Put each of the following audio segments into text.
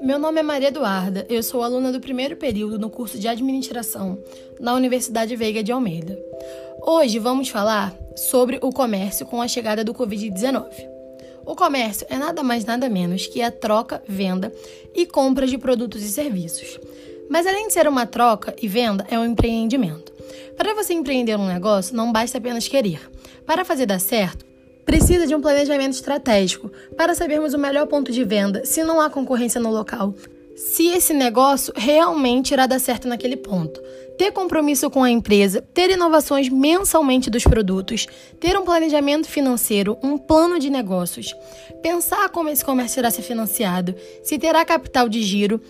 Meu nome é Maria Eduarda, eu sou aluna do primeiro período no curso de Administração na Universidade Veiga de Almeida. Hoje vamos falar sobre o comércio com a chegada do Covid-19. O comércio é nada mais nada menos que a troca, venda e compra de produtos e serviços. Mas além de ser uma troca e venda, é um empreendimento. Para você empreender um negócio, não basta apenas querer. Para fazer dar certo, precisa de um planejamento estratégico para sabermos o melhor ponto de venda, se não há concorrência no local, se esse negócio realmente irá dar certo naquele ponto. Ter compromisso com a empresa, ter inovações mensalmente dos produtos, ter um planejamento financeiro, um plano de negócios, pensar como esse comércio irá ser financiado, se terá capital de giro,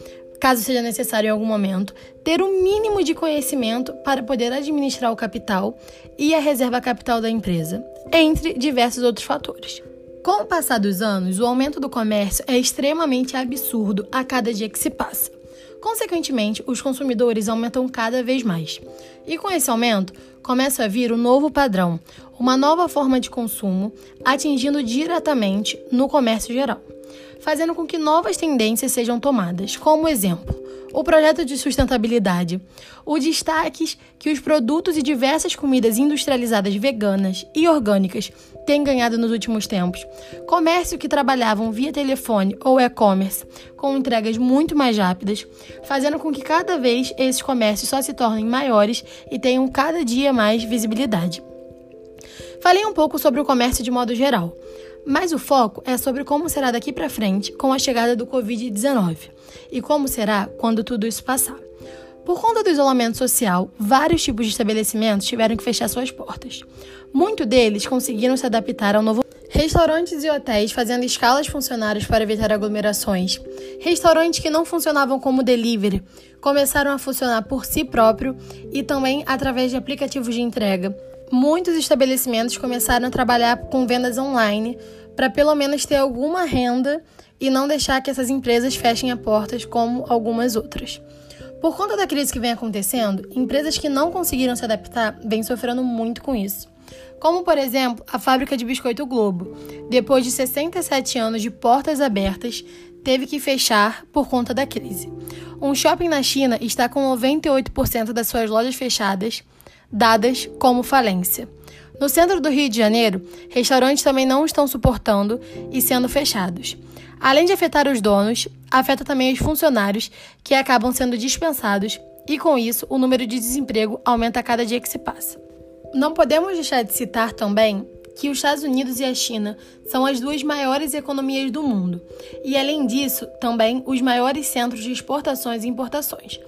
caso seja necessário em algum momento, ter o um mínimo de conhecimento para poder administrar o capital e a reserva capital da empresa, entre diversos outros fatores. Com o passar dos anos, o aumento do comércio é extremamente absurdo a cada dia que se passa. Consequentemente, os consumidores aumentam cada vez mais. E com esse aumento, começa a vir um novo padrão, uma nova forma de consumo, atingindo diretamente no comércio geral fazendo com que novas tendências sejam tomadas. Como exemplo, o projeto de sustentabilidade, o destaque que os produtos e diversas comidas industrializadas veganas e orgânicas têm ganhado nos últimos tempos, comércio que trabalhavam via telefone ou e-commerce com entregas muito mais rápidas, fazendo com que cada vez esses comércios só se tornem maiores e tenham cada dia mais visibilidade. Falei um pouco sobre o comércio de modo geral. Mas o foco é sobre como será daqui para frente com a chegada do Covid-19 e como será quando tudo isso passar. Por conta do isolamento social, vários tipos de estabelecimentos tiveram que fechar suas portas. Muitos deles conseguiram se adaptar ao novo Restaurantes e hotéis fazendo escalas funcionários para evitar aglomerações. Restaurantes que não funcionavam como delivery começaram a funcionar por si próprio e também através de aplicativos de entrega muitos estabelecimentos começaram a trabalhar com vendas online para pelo menos ter alguma renda e não deixar que essas empresas fechem as portas como algumas outras. Por conta da crise que vem acontecendo, empresas que não conseguiram se adaptar vêm sofrendo muito com isso. Como, por exemplo, a fábrica de biscoito Globo, depois de 67 anos de portas abertas, teve que fechar por conta da crise. Um shopping na China está com 98% das suas lojas fechadas dadas como falência. No centro do Rio de Janeiro, restaurantes também não estão suportando e sendo fechados. Além de afetar os donos, afeta também os funcionários, que acabam sendo dispensados, e com isso o número de desemprego aumenta a cada dia que se passa. Não podemos deixar de citar também que os Estados Unidos e a China são as duas maiores economias do mundo, e além disso, também os maiores centros de exportações e importações.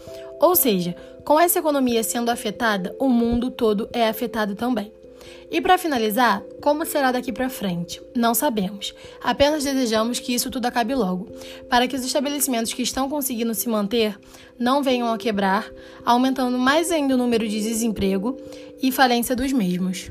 Ou seja, com essa economia sendo afetada, o mundo todo é afetado também. E para finalizar, como será daqui para frente? Não sabemos. Apenas desejamos que isso tudo acabe logo, para que os estabelecimentos que estão conseguindo se manter não venham a quebrar, aumentando mais ainda o número de desemprego e falência dos mesmos.